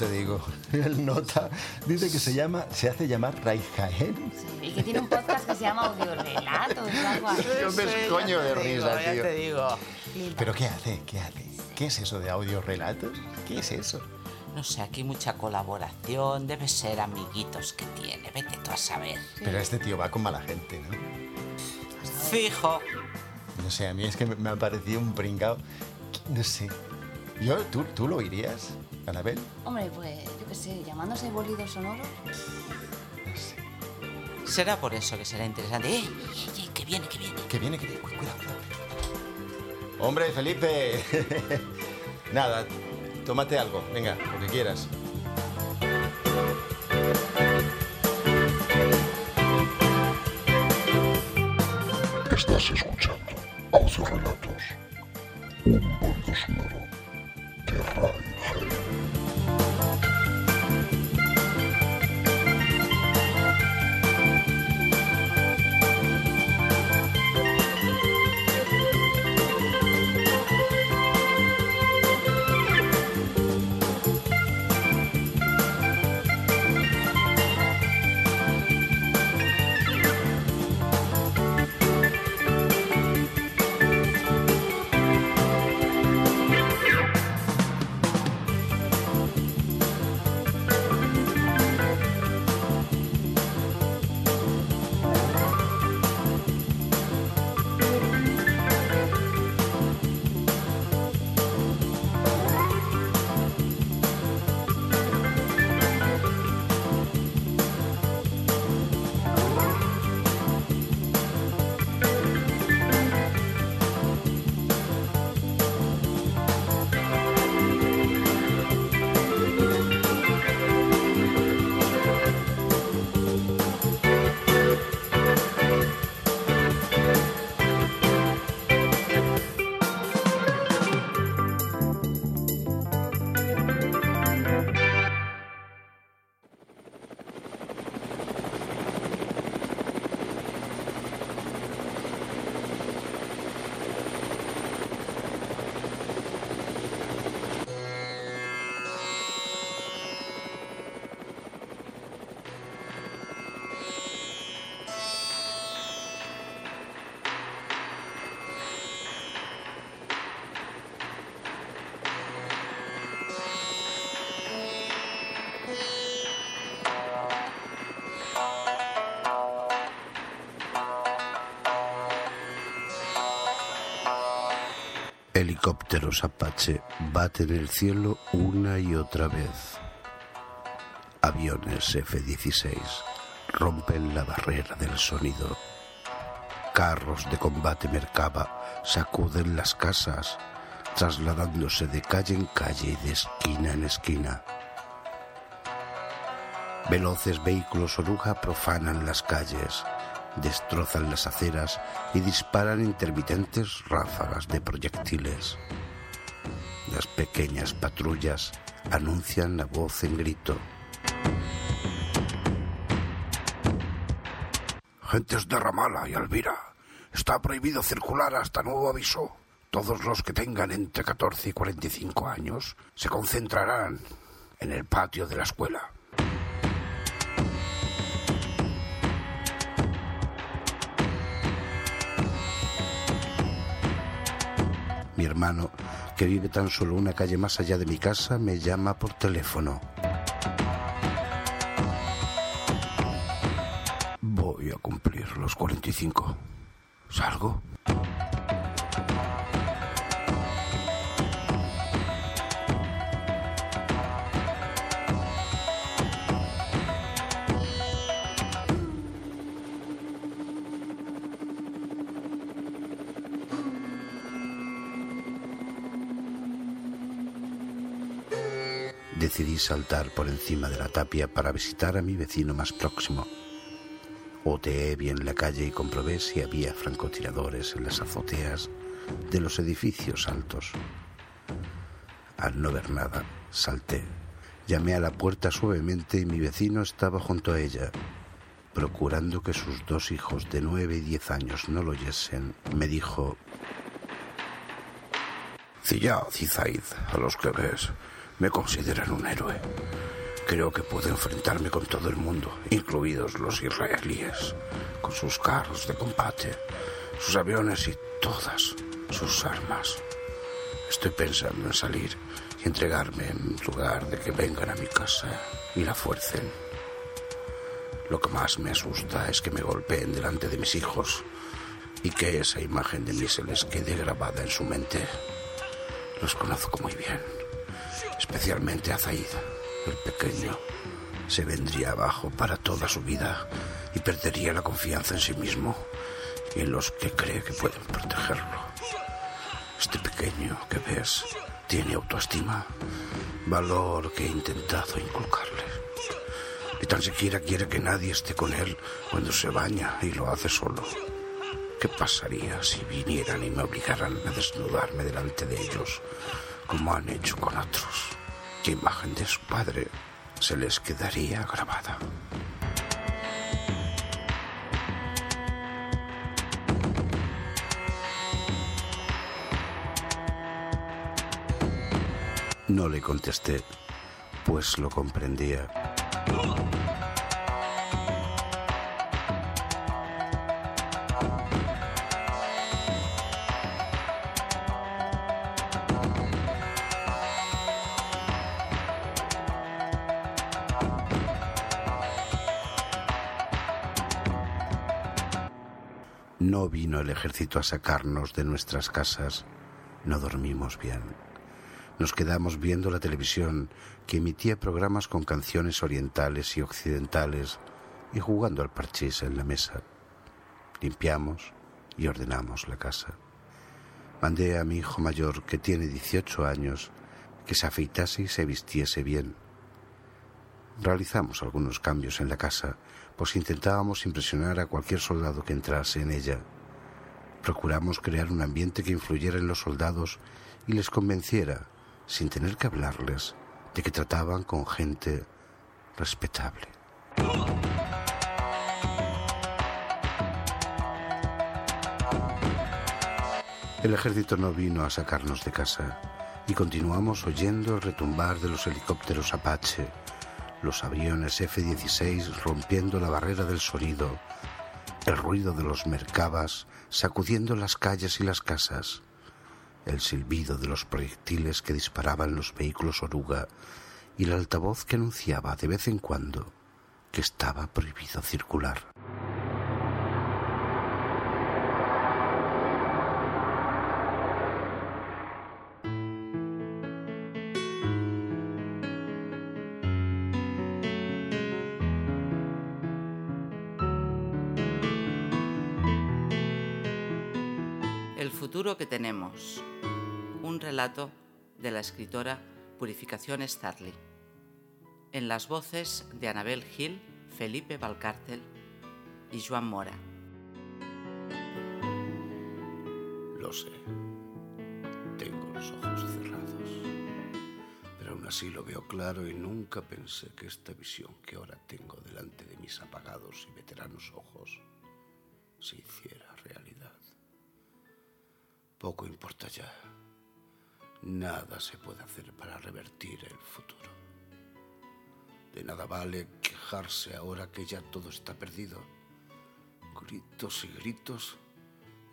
te digo. El nota dice que se llama, se hace llamar Ray Jaén. Sí, y que tiene un podcast que se llama Audiorelatos o algo así. Yo me escoño de digo, risa, ya tío. te digo. ¿Pero qué hace? ¿Qué hace? ¿Qué es eso de audio relatos? ¿Qué es eso? No sé, aquí mucha colaboración, debe ser amiguitos que tiene, vete tú a saber. Pero este tío va con mala gente, ¿no? Fijo. No sé, a mí es que me- me ha parecido un pringao. No sé. Yo, ¿tú, ¿Tú lo irías, Anabel? Hombre, pues yo qué sé, llamándose bolido sonoro. No sé. Será por eso que será interesante. ¡Eh! ¡Eh, eh, que viene, que viene! Que viene, que viene. Cu- Cuidado, cuidado. Hombre, Felipe. Nada, tómate algo. Venga, lo que quieras. Estás escuchando Audio Relatos, un Helicópteros Apache baten el cielo una y otra vez. Aviones F-16 rompen la barrera del sonido. Carros de combate Merkava sacuden las casas, trasladándose de calle en calle y de esquina en esquina. Veloces vehículos oruja profanan las calles, destrozan las aceras y disparan intermitentes ráfagas de proyectiles. Las pequeñas patrullas anuncian a voz en grito. Gentes de Ramala y Alvira, está prohibido circular hasta nuevo aviso. Todos los que tengan entre 14 y 45 años se concentrarán en el patio de la escuela. Hermano, que vive tan solo una calle más allá de mi casa, me llama por teléfono. Voy a cumplir los 45. ¿Salgo? Decidí saltar por encima de la tapia para visitar a mi vecino más próximo. Oteé bien la calle y comprobé si había francotiradores en las azoteas de los edificios altos. Al no ver nada, salté. Llamé a la puerta suavemente y mi vecino estaba junto a ella. Procurando que sus dos hijos de nueve y diez años no lo oyesen, me dijo... Cilla, Cizaid, a los que ves. Me consideran un héroe. Creo que puedo enfrentarme con todo el mundo, incluidos los israelíes, con sus carros de combate, sus aviones y todas sus armas. Estoy pensando en salir y entregarme en lugar de que vengan a mi casa y la fuercen. Lo que más me asusta es que me golpeen delante de mis hijos y que esa imagen de mí se les quede grabada en su mente. Los conozco muy bien, especialmente a Zaid, el pequeño. Se vendría abajo para toda su vida y perdería la confianza en sí mismo y en los que cree que pueden protegerlo. Este pequeño que ves tiene autoestima, valor que he intentado inculcarle. Y tan siquiera quiere que nadie esté con él cuando se baña y lo hace solo. ¿Qué pasaría si vinieran y me obligaran a desnudarme delante de ellos, como han hecho con otros? ¿Qué imagen de su padre se les quedaría grabada? No le contesté, pues lo comprendía. No vino el ejército a sacarnos de nuestras casas. No dormimos bien. Nos quedamos viendo la televisión que emitía programas con canciones orientales y occidentales y jugando al parchís en la mesa. Limpiamos y ordenamos la casa. Mandé a mi hijo mayor, que tiene 18 años, que se afeitase y se vistiese bien. Realizamos algunos cambios en la casa, pues intentábamos impresionar a cualquier soldado que entrase en ella. Procuramos crear un ambiente que influyera en los soldados y les convenciera sin tener que hablarles de que trataban con gente respetable. El ejército no vino a sacarnos de casa y continuamos oyendo el retumbar de los helicópteros Apache, los aviones F-16 rompiendo la barrera del sonido, el ruido de los mercabas sacudiendo las calles y las casas el silbido de los proyectiles que disparaban los vehículos oruga y el altavoz que anunciaba de vez en cuando que estaba prohibido circular. Que tenemos. Un relato de la escritora Purificación Starley. En las voces de Anabel Gil, Felipe Valcárcel y Joan Mora. Lo sé. Tengo los ojos cerrados. Pero aún así lo veo claro y nunca pensé que esta visión que ahora tengo delante de mis apagados y veteranos ojos se hiciera. Poco importa ya. Nada se puede hacer para revertir el futuro. De nada vale quejarse ahora que ya todo está perdido. Gritos y gritos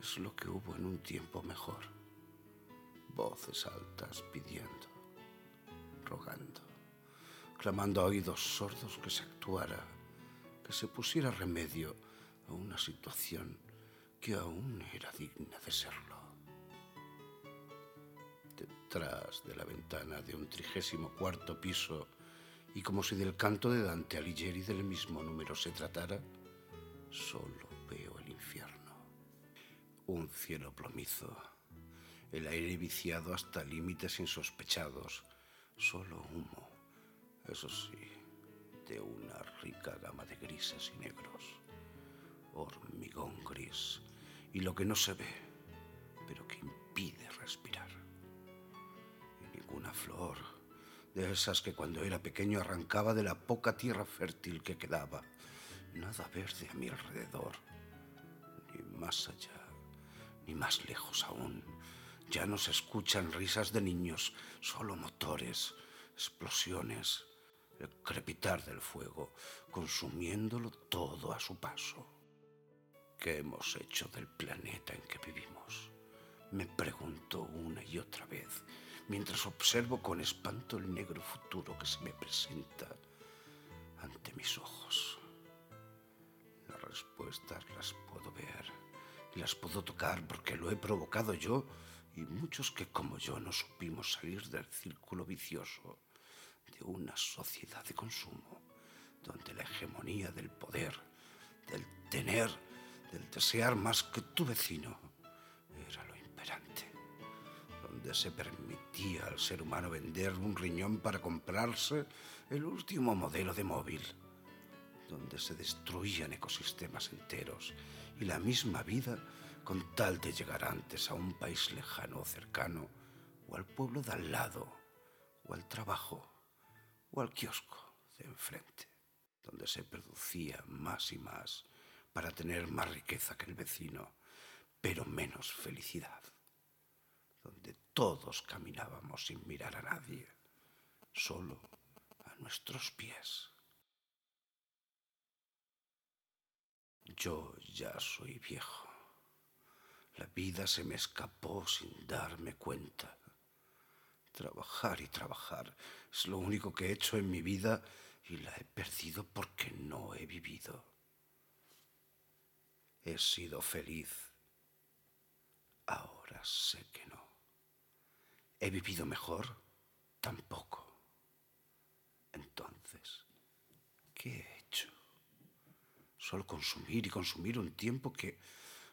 es lo que hubo en un tiempo mejor. Voces altas pidiendo, rogando, clamando a oídos sordos que se actuara, que se pusiera remedio a una situación que aún era digna de serlo. De la ventana de un trigésimo cuarto piso, y como si del canto de Dante Alighieri del mismo número se tratara, solo veo el infierno. Un cielo plomizo, el aire viciado hasta límites insospechados, solo humo, eso sí, de una rica gama de grises y negros, hormigón gris, y lo que no se ve, de esas que cuando era pequeño arrancaba de la poca tierra fértil que quedaba, nada verde a mi alrededor, ni más allá, ni más lejos aún. Ya no se escuchan risas de niños, solo motores, explosiones, el crepitar del fuego, consumiéndolo todo a su paso. ¿Qué hemos hecho del planeta en que vivimos? Me pregunto una y otra vez, mientras observo con espanto el negro futuro que se me presenta ante mis ojos. Las respuestas las puedo ver las puedo tocar porque lo he provocado yo y muchos que como yo no supimos salir del círculo vicioso de una sociedad de consumo donde la hegemonía del poder, del tener, del desear más que tu vecino donde se permitía al ser humano vender un riñón para comprarse el último modelo de móvil, donde se destruían ecosistemas enteros y la misma vida con tal de llegar antes a un país lejano o cercano, o al pueblo de al lado, o al trabajo, o al kiosco de enfrente, donde se producía más y más para tener más riqueza que el vecino, pero menos felicidad, donde todos caminábamos sin mirar a nadie, solo a nuestros pies. Yo ya soy viejo. La vida se me escapó sin darme cuenta. Trabajar y trabajar es lo único que he hecho en mi vida y la he perdido porque no he vivido. He sido feliz. Ahora sé que no. ¿He vivido mejor? Tampoco. Entonces, ¿qué he hecho? Solo consumir y consumir un tiempo que,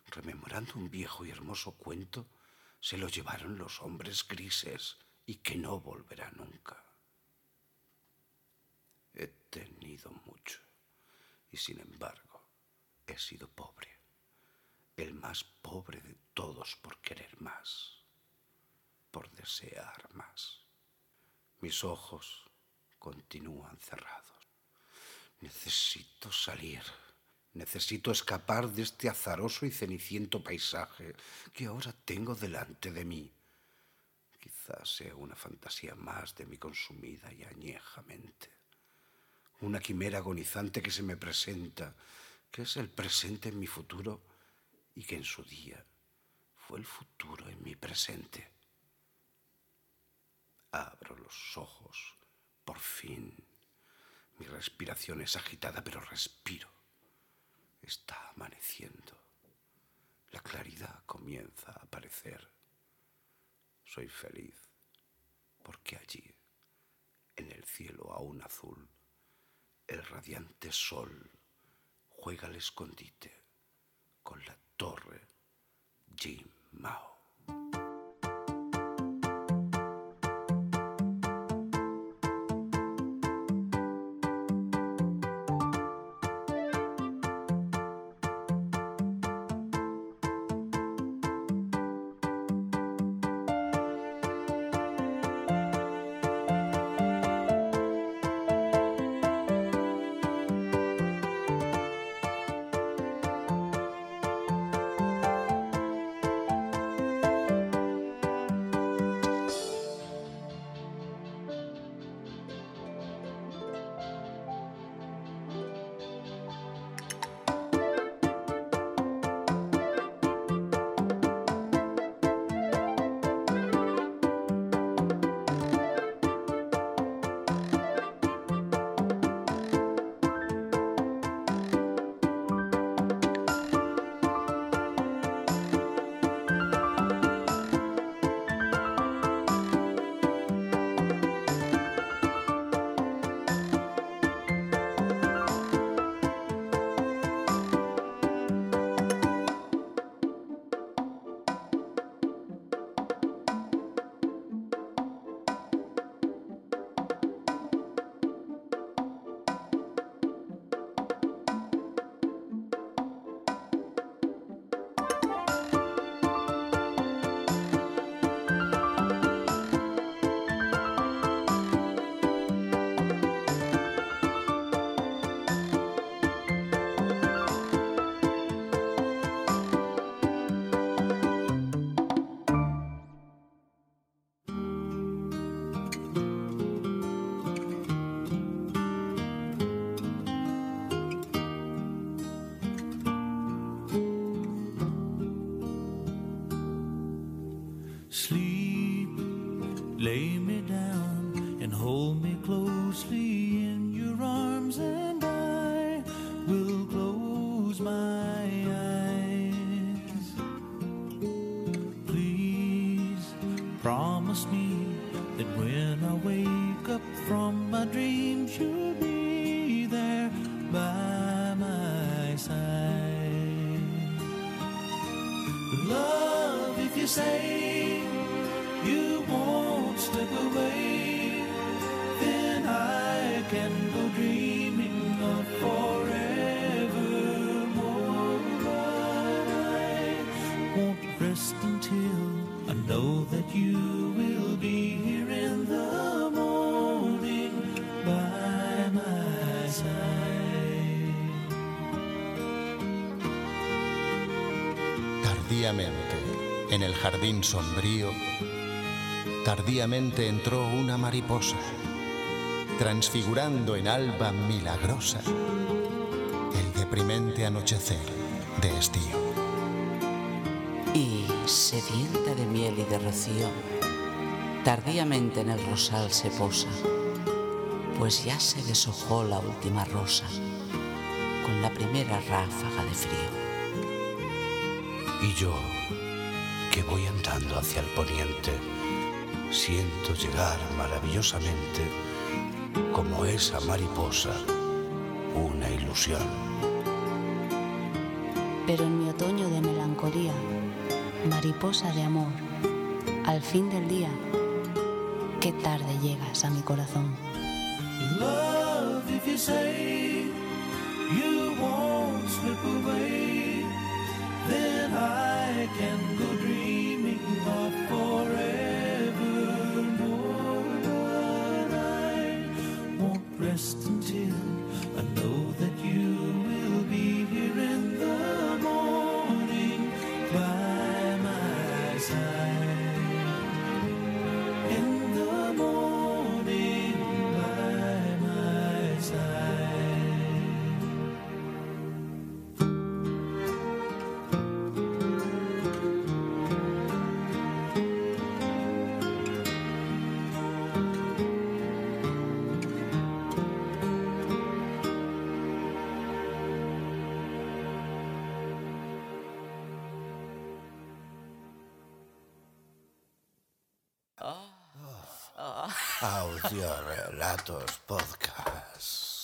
rememorando un viejo y hermoso cuento, se lo llevaron los hombres grises y que no volverá nunca. He tenido mucho y sin embargo he sido pobre, el más pobre de todos por querer más, por desear más. Mis ojos continúan cerrados. Necesito salir. Necesito escapar de este azaroso y ceniciento paisaje que ahora tengo delante de mí. Quizás sea una fantasía más de mi consumida y añeja mente. Una quimera agonizante que se me presenta, que es el presente en mi futuro y que en su día fue el futuro en mi presente. Abro los ojos, por fin. Mi respiración es agitada, pero respiro. Está amaneciendo. La claridad comienza a aparecer. Soy feliz porque allí, en el cielo aún azul, el radiante sol juega al escondite con la torre Jim Mao. Lay me down and hold me closely. Tardíamente, en el jardín sombrío, tardíamente entró una mariposa, transfigurando en alba milagrosa el deprimente anochecer de estío. Y, sedienta de miel y de rocío, tardíamente en el rosal se posa, pues ya se deshojó la última rosa con la primera ráfaga de frío. Y yo, que voy andando hacia el poniente, siento llegar maravillosamente, como esa mariposa, una ilusión. Pero en mi otoño de melancolía, mariposa de amor, al fin del día, qué tarde llegas a mi corazón. Love, if you say you won't slip away, then I can go dreaming of forevermore. Audiorelatos Podcast.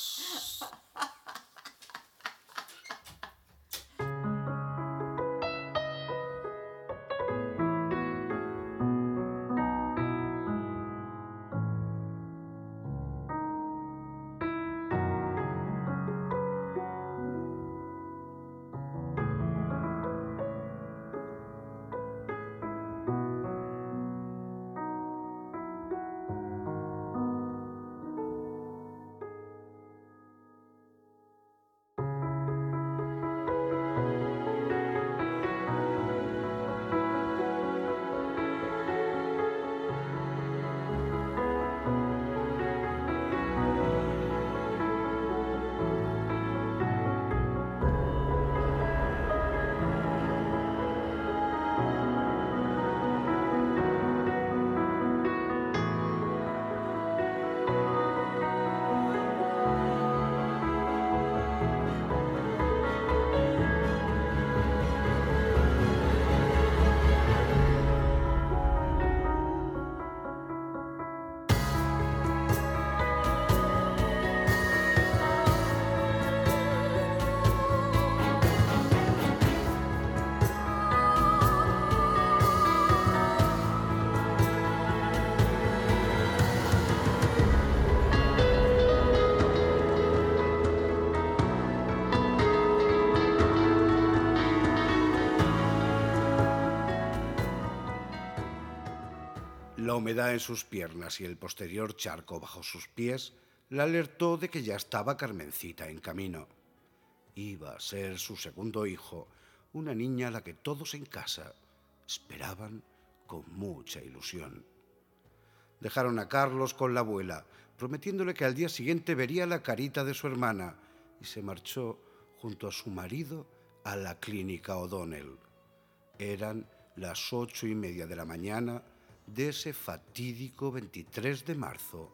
La humedad en sus piernas y el posterior charco bajo sus pies la alertó de que ya estaba Carmencita en camino. Iba a ser su segundo hijo, una niña a la que todos en casa esperaban con mucha ilusión. Dejaron a Carlos con la abuela, prometiéndole que al día siguiente vería la carita de su hermana, y se marchó junto a su marido a la clínica O'Donnell. Eran las ocho y media de la mañana de ese fatídico 23 de marzo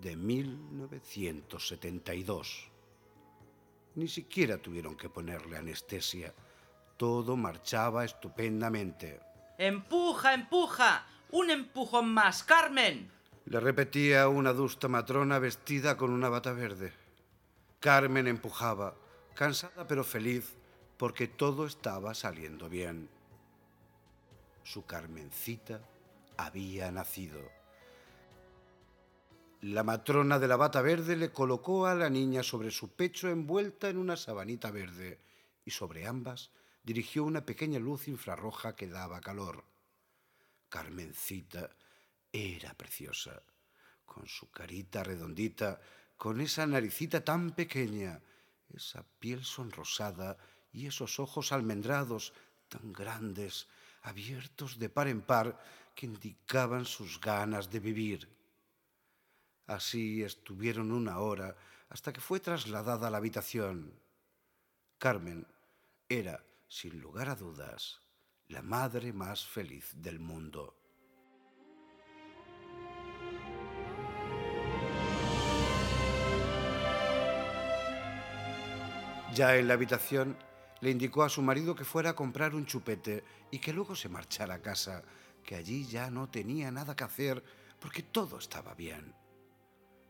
de 1972. Ni siquiera tuvieron que ponerle anestesia. Todo marchaba estupendamente. ¡Empuja, empuja! ¡Un empujón más, Carmen! Le repetía una adusta matrona vestida con una bata verde. Carmen empujaba, cansada pero feliz, porque todo estaba saliendo bien. Su Carmencita había nacido. La matrona de la bata verde le colocó a la niña sobre su pecho envuelta en una sabanita verde y sobre ambas dirigió una pequeña luz infrarroja que daba calor. Carmencita era preciosa, con su carita redondita, con esa naricita tan pequeña, esa piel sonrosada y esos ojos almendrados tan grandes, abiertos de par en par, que indicaban sus ganas de vivir. Así estuvieron una hora hasta que fue trasladada a la habitación. Carmen era, sin lugar a dudas, la madre más feliz del mundo. Ya en la habitación le indicó a su marido que fuera a comprar un chupete y que luego se marchara a casa, que allí ya no tenía nada que hacer porque todo estaba bien,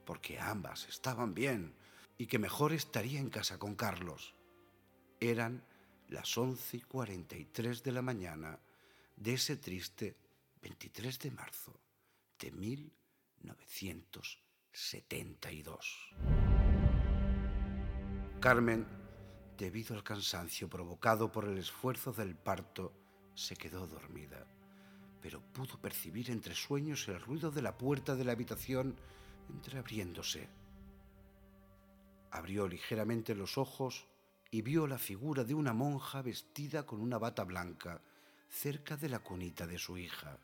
porque ambas estaban bien y que mejor estaría en casa con Carlos. Eran las once y cuarenta y tres de la mañana de ese triste 23 de marzo de 1972. Carmen debido al cansancio provocado por el esfuerzo del parto, se quedó dormida, pero pudo percibir entre sueños el ruido de la puerta de la habitación entreabriéndose. Abrió ligeramente los ojos y vio la figura de una monja vestida con una bata blanca cerca de la cunita de su hija.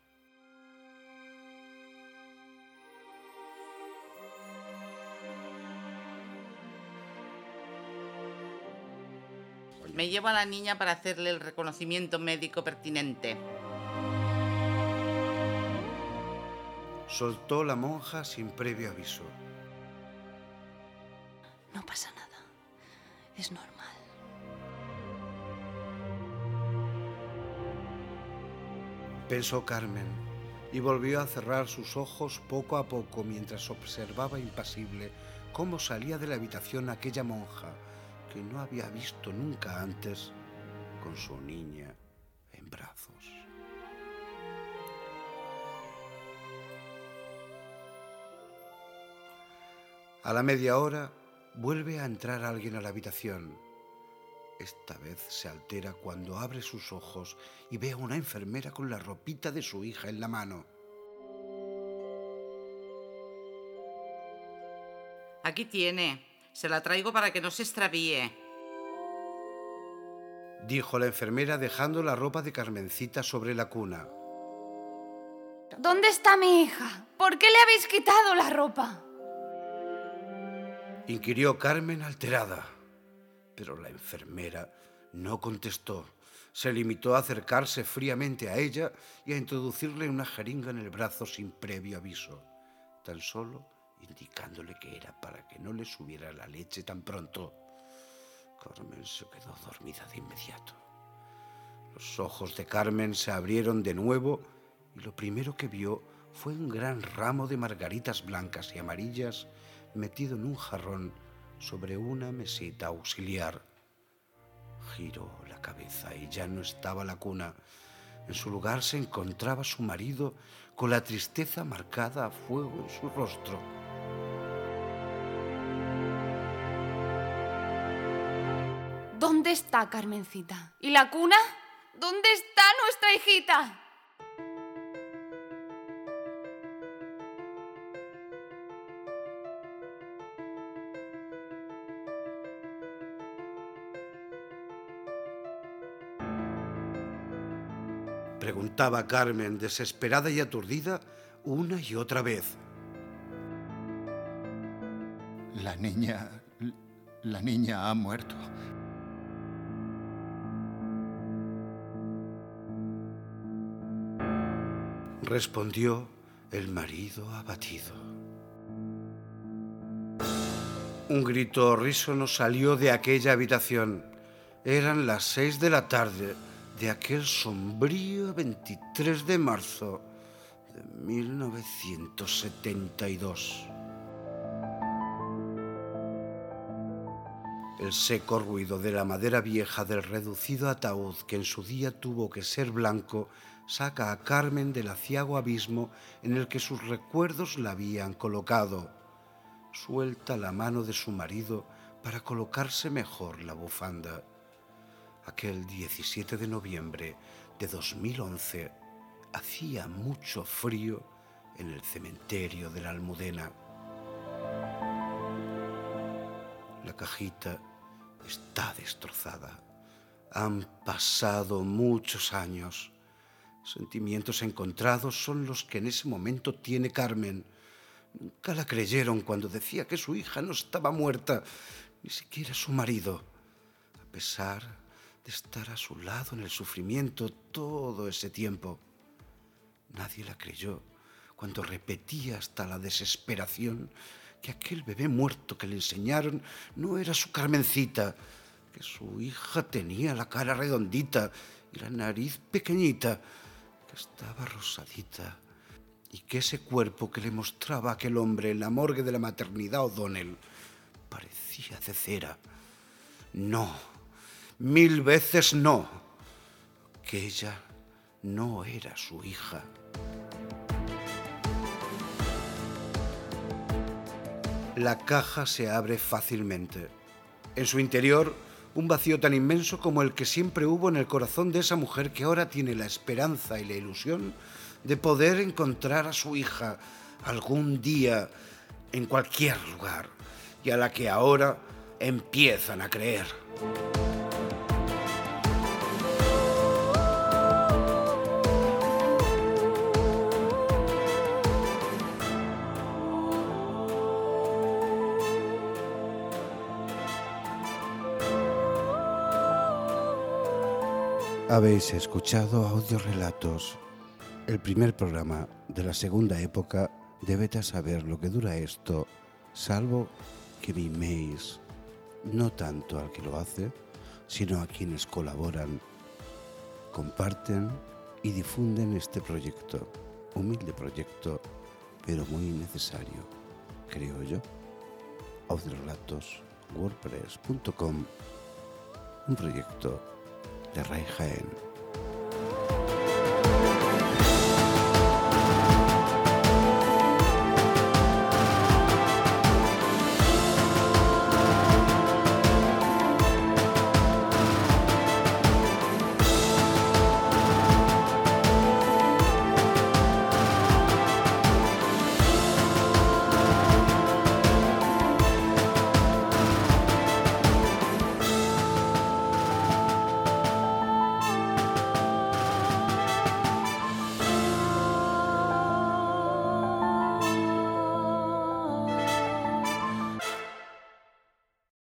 Me llevo a la niña para hacerle el reconocimiento médico pertinente. Soltó la monja sin previo aviso. No pasa nada. Es normal. Pensó Carmen y volvió a cerrar sus ojos poco a poco mientras observaba impasible cómo salía de la habitación aquella monja que no había visto nunca antes con su niña en brazos. A la media hora vuelve a entrar alguien a la habitación. Esta vez se altera cuando abre sus ojos y ve a una enfermera con la ropita de su hija en la mano. Aquí tiene. Se la traigo para que no se extravíe. Dijo la enfermera dejando la ropa de Carmencita sobre la cuna. ¿Dónde está mi hija? ¿Por qué le habéis quitado la ropa? Inquirió Carmen alterada. Pero la enfermera no contestó. Se limitó a acercarse fríamente a ella y a introducirle una jeringa en el brazo sin previo aviso. Tan solo indicándole que era para que no le subiera la leche tan pronto. Carmen se quedó dormida de inmediato. Los ojos de Carmen se abrieron de nuevo y lo primero que vio fue un gran ramo de margaritas blancas y amarillas metido en un jarrón sobre una mesita auxiliar. Giró la cabeza y ya no estaba la cuna. En su lugar se encontraba su marido con la tristeza marcada a fuego en su rostro. ¿Dónde está Carmencita? ¿Y la cuna? ¿Dónde está nuestra hijita? Preguntaba Carmen, desesperada y aturdida, una y otra vez. La niña... La niña ha muerto. Respondió el marido abatido. Un grito horrísono salió de aquella habitación. Eran las seis de la tarde de aquel sombrío 23 de marzo de 1972. El seco ruido de la madera vieja del reducido ataúd que en su día tuvo que ser blanco saca a Carmen del aciago abismo en el que sus recuerdos la habían colocado. Suelta la mano de su marido para colocarse mejor la bufanda. Aquel 17 de noviembre de 2011 hacía mucho frío en el cementerio de la Almudena. La cajita está destrozada. Han pasado muchos años. Sentimientos encontrados son los que en ese momento tiene Carmen. Nunca la creyeron cuando decía que su hija no estaba muerta, ni siquiera su marido, a pesar de estar a su lado en el sufrimiento todo ese tiempo. Nadie la creyó cuando repetía hasta la desesperación que aquel bebé muerto que le enseñaron no era su Carmencita, que su hija tenía la cara redondita y la nariz pequeñita, que estaba rosadita, y que ese cuerpo que le mostraba aquel hombre en la morgue de la maternidad O'Donnell parecía de cera. No, mil veces no, que ella no era su hija. La caja se abre fácilmente. En su interior, un vacío tan inmenso como el que siempre hubo en el corazón de esa mujer que ahora tiene la esperanza y la ilusión de poder encontrar a su hija algún día en cualquier lugar y a la que ahora empiezan a creer. Habéis escuchado Audiorelatos, el primer programa de la segunda época de saber lo que dura esto, salvo que miméis no tanto al que lo hace, sino a quienes colaboran, comparten y difunden este proyecto, humilde proyecto, pero muy necesario, creo yo. Audiorelatos, wordpress.com, un proyecto de Ray Jaén.